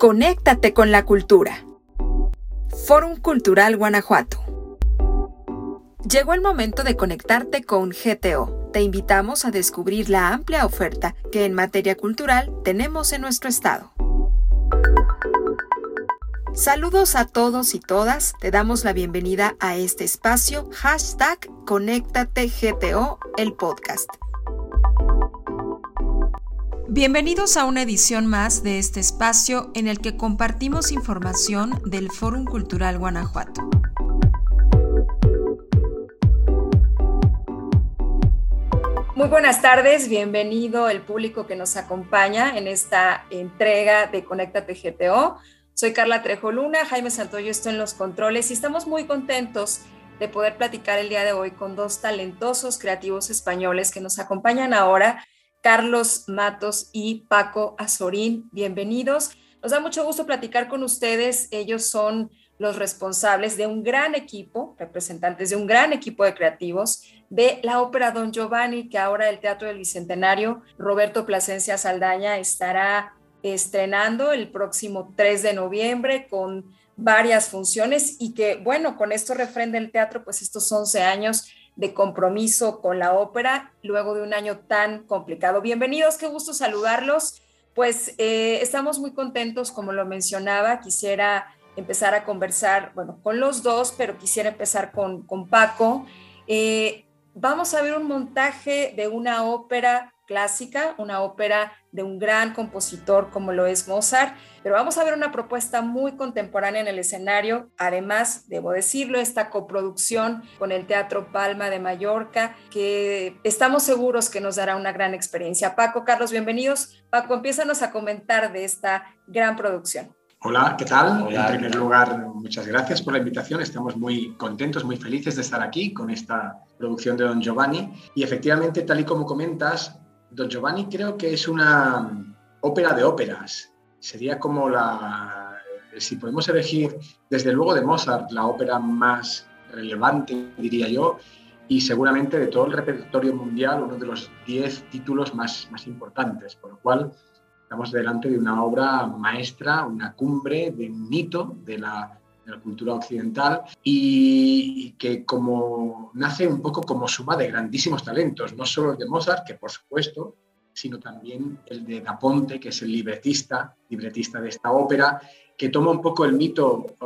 Conéctate con la cultura. Fórum Cultural Guanajuato. Llegó el momento de conectarte con GTO. Te invitamos a descubrir la amplia oferta que en materia cultural tenemos en nuestro estado. Saludos a todos y todas. Te damos la bienvenida a este espacio hashtag Conéctate GTO, el podcast. Bienvenidos a una edición más de este espacio en el que compartimos información del Fórum Cultural Guanajuato. Muy buenas tardes, bienvenido el público que nos acompaña en esta entrega de Conéctate GTO. Soy Carla Trejo Luna, Jaime Santoyo estoy en los controles y estamos muy contentos de poder platicar el día de hoy con dos talentosos creativos españoles que nos acompañan ahora Carlos Matos y Paco Azorín. Bienvenidos. Nos da mucho gusto platicar con ustedes. Ellos son los responsables de un gran equipo, representantes de un gran equipo de creativos de la ópera Don Giovanni, que ahora el Teatro del Bicentenario, Roberto Plasencia Saldaña, estará estrenando el próximo 3 de noviembre con varias funciones y que, bueno, con esto refrenda el teatro, pues estos 11 años de compromiso con la ópera luego de un año tan complicado. Bienvenidos, qué gusto saludarlos. Pues eh, estamos muy contentos, como lo mencionaba, quisiera empezar a conversar, bueno, con los dos, pero quisiera empezar con, con Paco. Eh, vamos a ver un montaje de una ópera clásica, una ópera de un gran compositor como lo es Mozart, pero vamos a ver una propuesta muy contemporánea en el escenario. Además, debo decirlo, esta coproducción con el Teatro Palma de Mallorca, que estamos seguros que nos dará una gran experiencia. Paco, Carlos, bienvenidos. Paco, empiezanos a comentar de esta gran producción. Hola, ¿qué tal? en primer lugar, muchas gracias por la invitación. Estamos muy contentos, muy felices de estar aquí con esta producción de Don Giovanni. Y efectivamente, tal y como comentas, Don Giovanni creo que es una ópera de óperas. Sería como la, si podemos elegir desde luego de Mozart, la ópera más relevante, diría yo, y seguramente de todo el repertorio mundial, uno de los diez títulos más, más importantes, por lo cual estamos delante de una obra maestra, una cumbre de un mito de la la cultura occidental y, que como nace un poco como suma de grandísimos talentos, no solo el de Mozart, que por supuesto, sino también el de Da Ponte, que es el libretista, libretista de esta ópera, que toma un poco el mito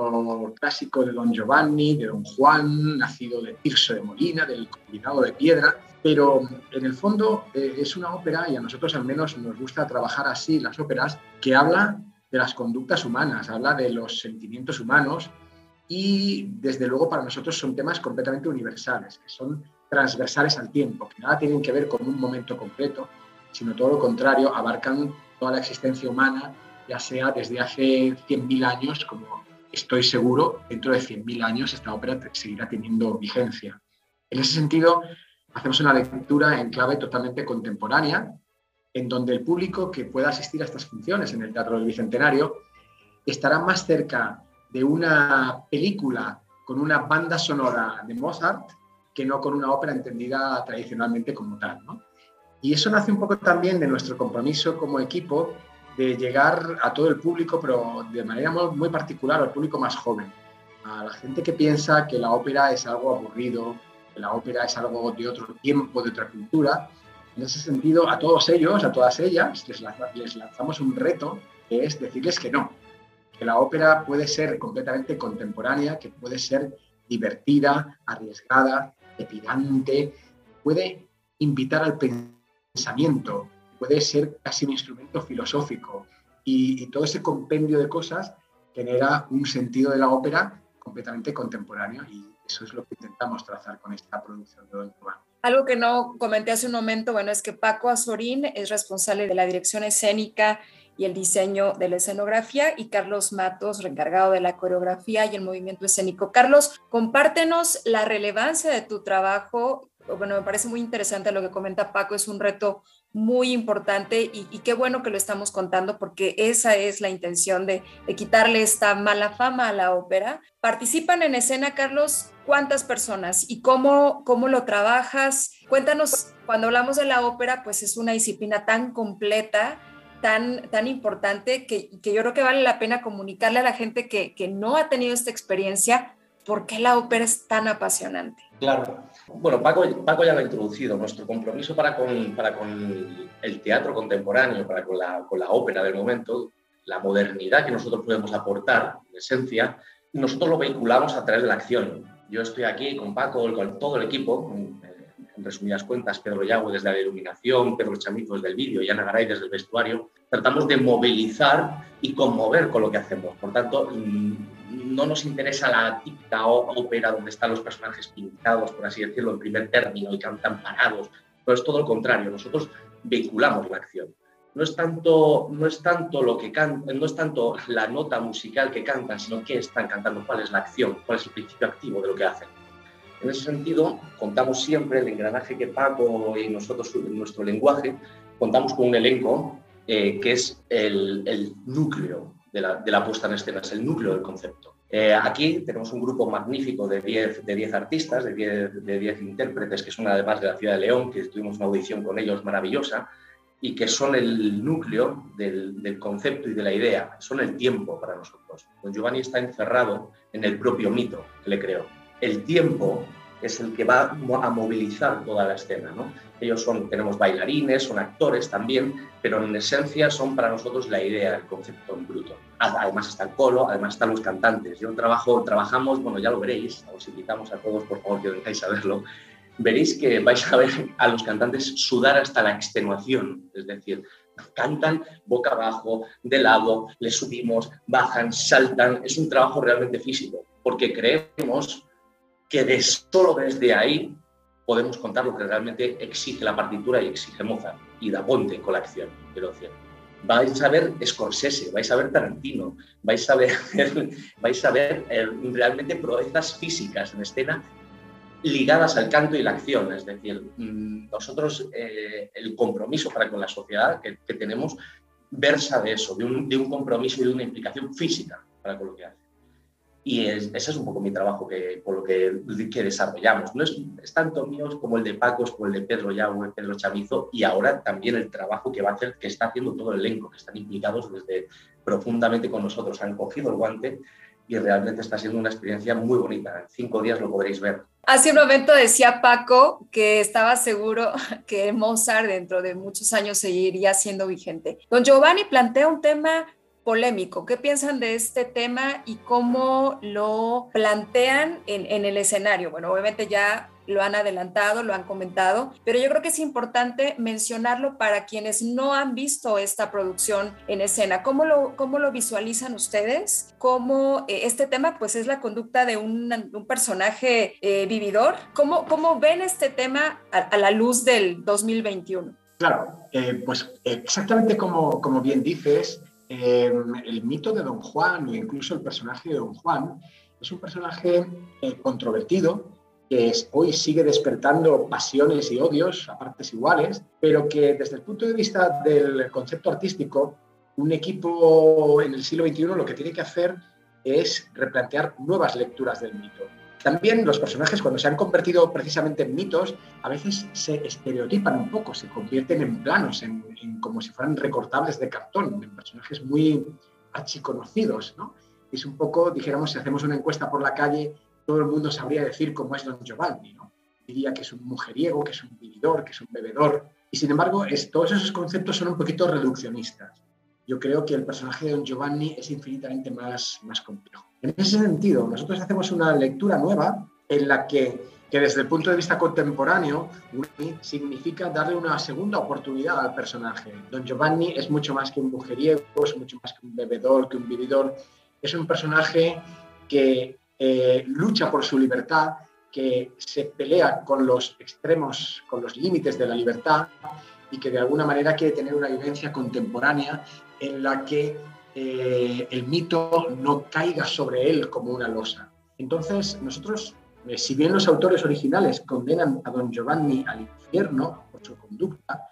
clásico de Don Giovanni, de Don Juan, nacido de Tirso de Molina, del combinado de piedra, pero en el fondo eh, es una ópera, y a nosotros al menos nos gusta trabajar así las óperas, que habla de las conductas humanas, habla de los sentimientos humanos y desde luego para nosotros son temas completamente universales, que son transversales al tiempo, que nada tienen que ver con un momento concreto, sino todo lo contrario, abarcan toda la existencia humana, ya sea desde hace 100.000 años, como estoy seguro, dentro de 100.000 años esta ópera seguirá teniendo vigencia. En ese sentido, hacemos una lectura en clave totalmente contemporánea, en donde el público que pueda asistir a estas funciones en el Teatro del Bicentenario estará más cerca de una película con una banda sonora de Mozart que no con una ópera entendida tradicionalmente como tal. Y eso nace un poco también de nuestro compromiso como equipo de llegar a todo el público, pero de manera muy particular al público más joven, a la gente que piensa que la ópera es algo aburrido, que la ópera es algo de otro tiempo, de otra cultura, en ese sentido, a todos ellos, a todas ellas, les, lanzamos un reto que es decirles que no, que la ópera puede ser completamente contemporánea, que puede ser divertida, arriesgada, epidante, puede invitar al pensamiento, puede ser casi un instrumento filosófico y, todo ese compendio de cosas genera un sentido de la ópera completamente contemporáneo y eso es lo que intentamos trazar con esta producción de Don Juan. Algo que no comenté hace un momento, bueno, es que Paco Azorín es responsable de la dirección escénica y el diseño de la escenografía y Carlos Matos, encargado de la coreografía y el movimiento escénico. Carlos, compártenos la relevancia de tu trabajo. Bueno, me parece muy interesante lo que comenta Paco, es un reto muy importante y, qué bueno que lo estamos contando porque esa es la intención de, quitarle esta mala fama a la ópera. ¿Participan en escena, Carlos, cuántas personas y cómo, cómo lo trabajas. Cuéntanos, cuando hablamos de la ópera, pues es una disciplina tan completa, tan, tan importante que, que, yo creo que vale la pena comunicarle a la gente que, que no ha tenido esta experiencia por qué la ópera es tan apasionante. Claro. Bueno, Paco, ya lo ha introducido. Nuestro compromiso para con, para con el teatro contemporáneo, para con la, con la ópera del momento, la modernidad que nosotros podemos aportar, en esencia, nosotros lo vinculamos a través de la acción. Yo estoy aquí con Paco, con todo el equipo, resumidas cuentas, Pedro Yagüe desde la iluminación, Pedro Chamizo desde el vídeo y Ana Garay desde el vestuario, tratamos de movilizar y conmover con lo que hacemos. Por tanto, no nos interesa la típica ópera donde están los personajes pintados, por así decirlo, en primer término y cantan parados, pero es todo lo contrario, nosotros vinculamos la acción. No es tanto, no es tanto lo que no es tanto la nota musical que cantan, sino qué están cantando, cuál es la acción, cuál es el principio activo de lo que hacen. En ese sentido, contamos siempre el engranaje que Paco y nosotros, nuestro lenguaje, contamos con un elenco eh, que es el, núcleo de la, de puesta en escena, es el núcleo del concepto. Eh, aquí tenemos un grupo magnífico de 10 de diez artistas, de 10 de diez intérpretes, que son además de la ciudad de León, que tuvimos una audición con ellos maravillosa, y que son el núcleo del, del, concepto y de la idea, son el tiempo para nosotros. Don Giovanni está encerrado en el propio mito que le creó. El tiempo es el que va a movilizar toda la escena. ¿no? Ellos son, tenemos bailarines, son actores también, pero en esencia son para nosotros la idea, el concepto en bruto. Además está el colo, además están los cantantes. Yo trabajo, trabajamos, bueno, ya lo veréis, os invitamos a todos, por favor, que vengáis a verlo. Veréis que vais a ver a los cantantes sudar hasta la extenuación, es decir, cantan boca abajo, de lado, le subimos, bajan, saltan. Es un trabajo realmente físico, porque creemos que de solo desde ahí podemos contar lo que realmente exige la partitura y exige Mozart y Da Ponte con la acción, quiero decir. Vais a ver Scorsese, vais a ver Tarantino, vais a ver, eh, realmente proezas físicas en escena ligadas al canto y la acción. Es decir, mm, nosotros eh, el compromiso para con la sociedad que, tenemos versa de eso, de un, de un, compromiso y de una implicación física para con lo que hace. Y ese es un poco mi trabajo que, por lo que, que desarrollamos. No es, es, tanto mío como el de Pacos, como el de Pedro Yagüe, Pedro Chamizo, y ahora también el trabajo que va a hacer, que está haciendo todo el elenco, que están implicados desde profundamente con nosotros, han cogido el guante y realmente está siendo una experiencia muy bonita. En cinco días lo podréis ver. Hace un momento decía Paco que estaba seguro que Mozart dentro de muchos años seguiría siendo vigente. Don Giovanni plantea un tema polémico. ¿Qué piensan de este tema y cómo lo plantean en, en, el escenario? Bueno, obviamente ya lo han adelantado, lo han comentado, pero yo creo que es importante mencionarlo para quienes no han visto esta producción en escena. ¿Cómo lo, cómo lo visualizan ustedes? ¿Cómo eh, este tema pues es la conducta de un, un personaje eh, vividor? ¿Cómo, ¿Cómo ven este tema a, a la luz del 2021? Claro, eh, pues exactamente como, como bien dices, Em, el mito de Don Juan o incluso el personaje de Don Juan es un personaje eh, controvertido que hoy sigue despertando pasiones y odios a partes iguales, pero que desde el punto de vista del concepto artístico, un equipo en el siglo XXI lo que tiene que hacer es replantear nuevas lecturas del mito. También los personajes, cuando se han convertido precisamente en mitos, a veces se estereotipan un poco, se convierten en planos, en, como si fueran recortables de cartón, en personajes muy archiconocidos. ¿no? Es un poco, dijéramos, si hacemos una encuesta por la calle, todo el mundo sabría decir cómo es Don Giovanni. ¿no? Diría que es un mujeriego, que es un vividor, que es un bebedor. Y sin embargo, es, todos esos conceptos son un poquito reduccionistas. Yo creo que el personaje de Don Giovanni es infinitamente más, más complejo. En ese sentido, nosotros hacemos una lectura nueva en la que, que desde el punto de vista contemporáneo significa darle una segunda oportunidad al personaje. Don Giovanni es mucho más que un mujeriego, es mucho más que un bebedor, que un vividor. Es un personaje que eh, lucha por su libertad, que se pelea con los extremos, con los límites de la libertad y que de alguna manera quiere tener una vivencia contemporánea en la que eh, el mito no caiga sobre él como una losa. Entonces, nosotros, eh, si bien los autores originales condenan a don Giovanni al infierno por su conducta,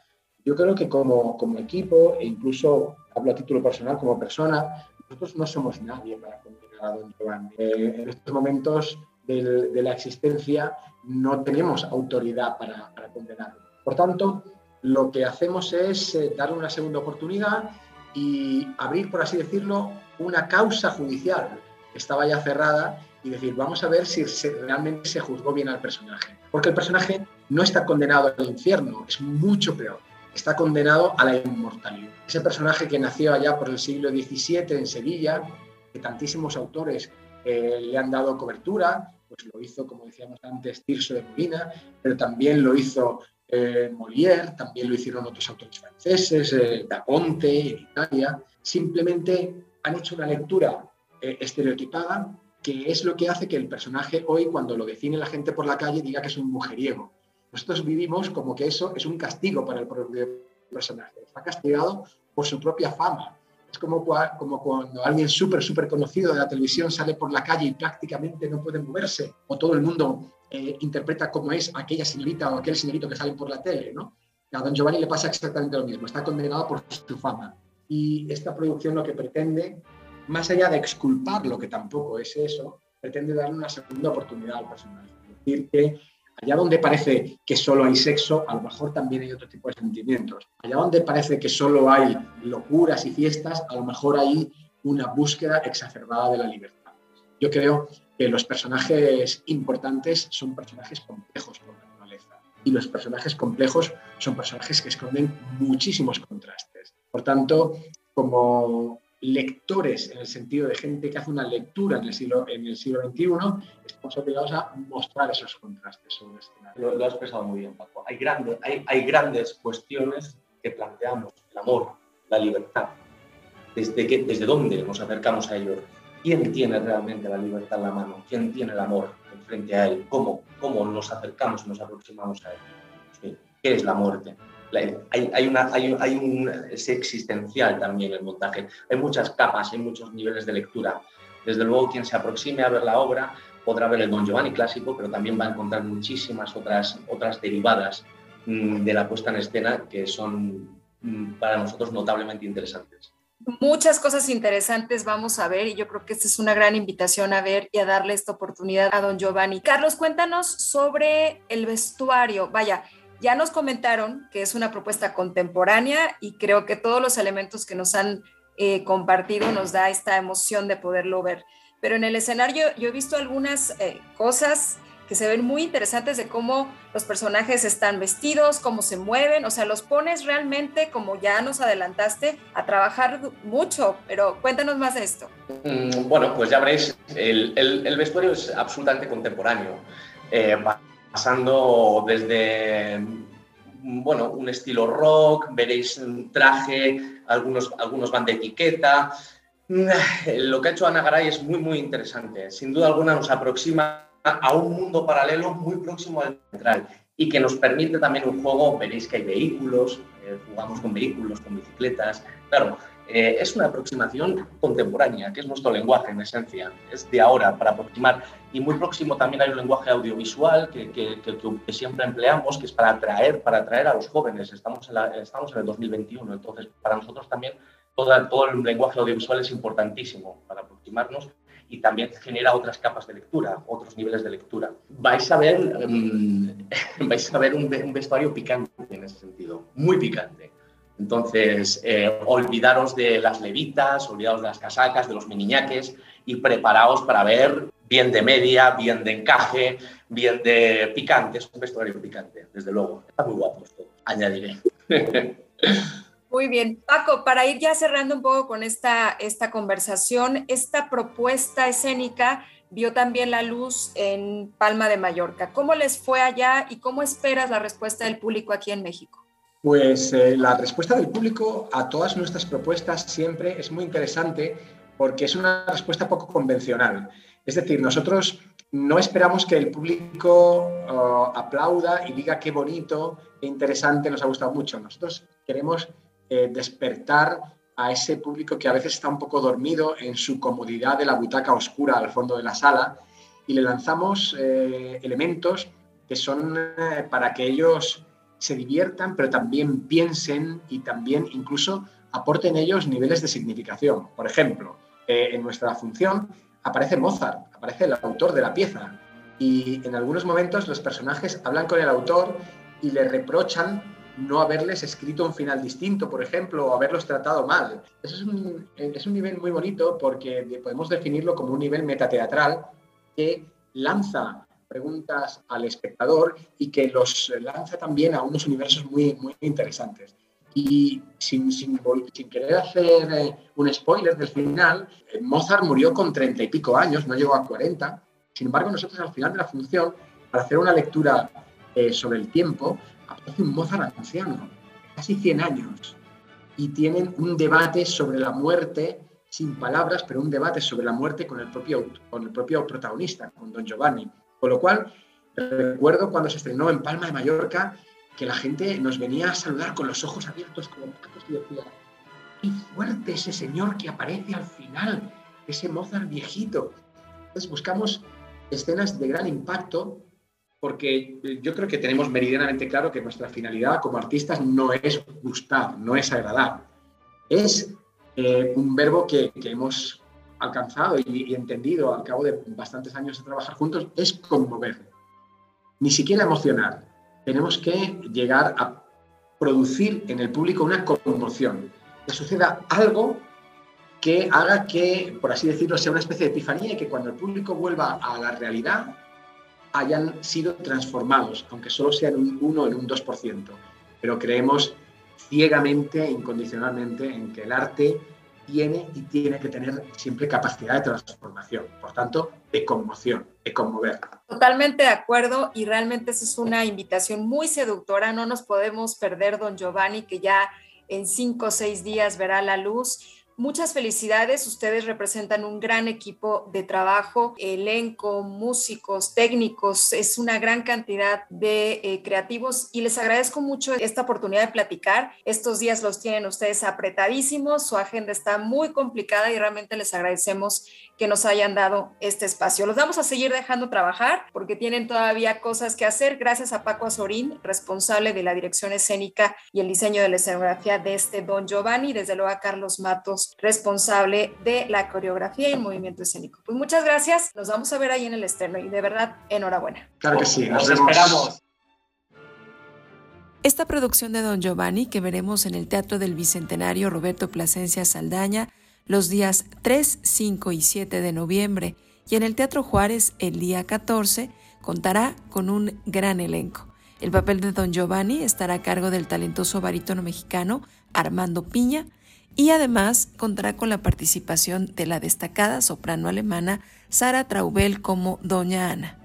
yo creo que como, como equipo, e incluso hablo a título personal como persona, nosotros no somos nadie para condenar a don Giovanni. Eh, en estos momentos de la existencia no tenemos autoridad para, para condenarlo. Por tanto, lo que hacemos es eh, dar una segunda oportunidad y abrir, por así decirlo, una causa judicial que estaba ya cerrada y decir, vamos a ver si realmente se juzgó bien al personaje. Porque el personaje no está condenado al infierno, es mucho peor. Está condenado a la inmortalidad. Ese personaje que nació allá por el siglo XVII en Sevilla, que tantísimos autores eh, le han dado cobertura, pues lo hizo, como decíamos antes, Tirso de Molina, pero también lo hizo eh, Molière, también lo hicieron otros autores franceses, eh, Da Ponte en Italia. Simplemente han hecho una lectura eh, estereotipada que es lo que hace que el personaje hoy, cuando lo define la gente por la calle, diga que es un mujeriego. Nosotros vivimos como que eso es un castigo para el propio personaje. Está castigado por su propia fama. Es como, cuando alguien súper, súper conocido de la televisión sale por la calle y prácticamente no puede moverse, o todo el mundo eh, interpreta cómo es aquella señorita o aquel señorito que sale por la tele, ¿no? A Don Giovanni le pasa exactamente lo mismo, está condenado por su fama. Y esta producción lo que pretende, más allá de exculpar lo que tampoco es eso, pretende darle una segunda oportunidad al personaje. Es decir, que allá donde parece que solo hay sexo, a lo mejor también hay otro tipo de sentimientos. Allá donde parece que solo hay locuras y fiestas, a lo mejor hay una búsqueda exacerbada de la libertad. Yo creo que los personajes importantes son personajes complejos por naturaleza. Y los personajes complejos son personajes que esconden muchísimos contrastes. Por tanto, como lectores, en el sentido de gente que hace una lectura en el siglo, en el siglo XXI, estamos obligados a mostrar esos contrastes sobre este lo, lo, has expresado muy bien, Paco. Hay, grandes, hay, hay grandes cuestiones que planteamos, el amor, la libertad, desde, que, desde dónde nos acercamos a ellos ¿Quién tiene realmente la libertad en la mano? ¿Quién tiene el amor frente a él? ¿Cómo, cómo nos acercamos y nos aproximamos a él? ¿Qué es la muerte? Hay, un es existencial también el montaje. Hay muchas capas, hay muchos niveles de lectura. Desde luego, quien se aproxime a ver la obra podrá ver el Don Giovanni clásico, pero también va a encontrar muchísimas otras, otras derivadas mm, de la puesta en escena que son mm, para nosotros notablemente interesantes muchas cosas interesantes vamos a ver y yo creo que esta es una gran invitación a ver y a darle esta oportunidad a don Giovanni. Carlos, cuéntanos sobre el vestuario. Vaya, ya nos comentaron que es una propuesta contemporánea y creo que todos los elementos que nos han eh, compartido nos da esta emoción de poderlo ver. Pero en el escenario yo he visto algunas eh, cosas que se ven muy interesantes de cómo los personajes están vestidos, cómo se mueven, o sea, los pones realmente, como ya nos adelantaste, a trabajar mucho, pero cuéntanos más de esto. Mm, bueno, pues ya veréis, el, el, vestuario es absolutamente contemporáneo, eh, pasando desde bueno, un estilo rock, veréis un traje, algunos, algunos van de etiqueta. Lo que ha hecho Ana Garay es muy, muy interesante. Sin duda alguna nos aproxima a un mundo paralelo muy próximo al central y que nos permite también un juego, veréis que hay vehículos, eh, jugamos con vehículos, con bicicletas, claro, eh, es una aproximación contemporánea, que es nuestro lenguaje en esencia, es de ahora para aproximar. Y muy próximo también hay un lenguaje audiovisual que, siempre empleamos, que es para atraer, para atraer a los jóvenes. Estamos en, estamos en el 2021, entonces para nosotros también todo, todo el lenguaje audiovisual es importantísimo para aproximarnos y también genera otras capas de lectura, otros niveles de lectura. Vais a ver, mm, vais a ver un, vestuario picante en ese sentido, muy picante. Entonces, eh, olvidaros de las levitas, olvidaros de las casacas, de los miniñaques y preparaos para ver bien de media, bien de encaje, bien de picante. Es un vestuario picante, desde luego. Está muy guapo esto, añadiré. Muy bien. Paco, para ir ya cerrando un poco con esta, esta conversación, esta propuesta escénica vio también la luz en Palma de Mallorca. ¿Cómo les fue allá y cómo esperas la respuesta del público aquí en México? Pues eh, la respuesta del público a todas nuestras propuestas siempre es muy interesante porque es una respuesta poco convencional. Es decir, nosotros no esperamos que el público oh, aplauda y diga qué bonito, qué interesante, nos ha gustado mucho. Nosotros queremos eh, despertar a ese público que a veces está un poco dormido en su comodidad de la butaca oscura al fondo de la sala y le lanzamos eh, elementos que son para que ellos se diviertan, pero también piensen y también incluso aporten ellos niveles de significación. Por ejemplo, en nuestra función aparece Mozart, aparece el autor de la pieza y en algunos momentos los personajes hablan con el autor y le reprochan no haberles escrito un final distinto, por ejemplo, o haberlos tratado mal. Eso es un, es un nivel muy bonito porque podemos definirlo como un nivel metateatral que lanza preguntas al espectador y que los lanza también a unos universos muy, muy interesantes. Y sin, sin, sin querer hacer eh, un spoiler del final, eh, Mozart murió con treinta y pico años, no llegó a 40. Sin embargo, nosotros al final de la función, para hacer una lectura eh, sobre el tiempo, aparece un Mozart anciano, casi 100 años, y tienen un debate sobre la muerte sin palabras, pero un debate sobre la muerte con el propio, con el propio protagonista, con Don Giovanni. Con lo cual, recuerdo cuando se estrenó en Palma de Mallorca que la gente nos venía a saludar con los ojos abiertos como y decía, qué fuerte ese señor que aparece al final, ese Mozart viejito. Entonces buscamos escenas de gran impacto porque yo creo que tenemos meridianamente claro que nuestra finalidad como artistas no es gustar, no es agradar. Es eh, un verbo que, hemos alcanzado y, entendido al cabo de bastantes años de trabajar juntos, es conmover. Ni siquiera emocionar, tenemos que llegar a producir en el público una conmoción, que suceda algo que haga que, por así decirlo, sea una especie de epifanía y que cuando el público vuelva a la realidad hayan sido transformados, aunque solo sean un 1 en un 2%. Pero creemos ciegamente incondicionalmente en que el arte tiene y tiene que tener siempre capacidad de transformación, por tanto, de conmoción, de conmover. Totalmente de acuerdo y realmente esa es una invitación muy seductora. No nos podemos perder, don Giovanni, que ya en cinco o seis días verá la luz Muchas felicidades, ustedes representan un gran equipo de trabajo, elenco, músicos, técnicos, es una gran cantidad de eh, creativos y les agradezco mucho esta oportunidad de platicar. Estos días los tienen ustedes apretadísimos, su agenda está muy complicada y realmente les agradecemos que nos hayan dado este espacio. Los vamos a seguir dejando trabajar porque tienen todavía cosas que hacer. Gracias a Paco Azorín, responsable de la dirección escénica y el diseño de la escenografía de este Don Giovanni, desde luego a Carlos Matos, responsable de la coreografía y el movimiento escénico. Pues muchas gracias. Nos vamos a ver ahí en el externo y de verdad, enhorabuena. Claro que sí, nos, esperamos. Esta producción de Don Giovanni, que veremos en el Teatro del Bicentenario Roberto Plasencia Saldaña, los días 3, 5 y 7 de noviembre y en el Teatro Juárez el día 14 contará con un gran elenco. El papel de Don Giovanni estará a cargo del talentoso barítono mexicano Armando Piña y además contará con la participación de la destacada soprano alemana Sara Traubel como Doña Ana.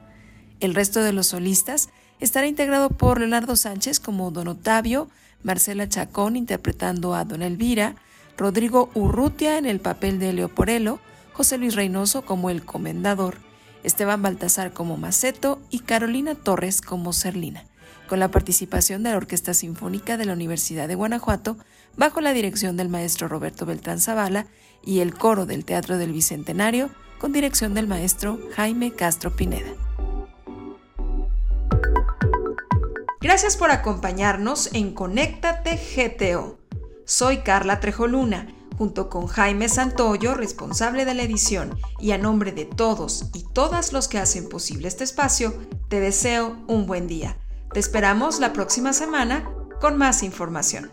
El resto de los solistas estará integrado por Leonardo Sánchez como Don Otavio, Marcela Chacón interpretando a Don Elvira, Rodrigo Urrutia en el papel de Leoporello, José Luis Reynoso como el Comendador, Esteban Baltasar como Maceto y Carolina Torres como Serlina, con la participación de la Orquesta Sinfónica de la Universidad de Guanajuato, bajo la dirección del maestro Roberto Beltrán Zavala y el coro del Teatro del Bicentenario, con dirección del maestro Jaime Castro Pineda. Gracias por acompañarnos en Conéctate GTO. Soy Carla Trejoluna, junto con Jaime Santoyo, responsable de la edición, y a nombre de todos y todas los que hacen posible este espacio, te deseo un buen día. Te esperamos la próxima semana con más información.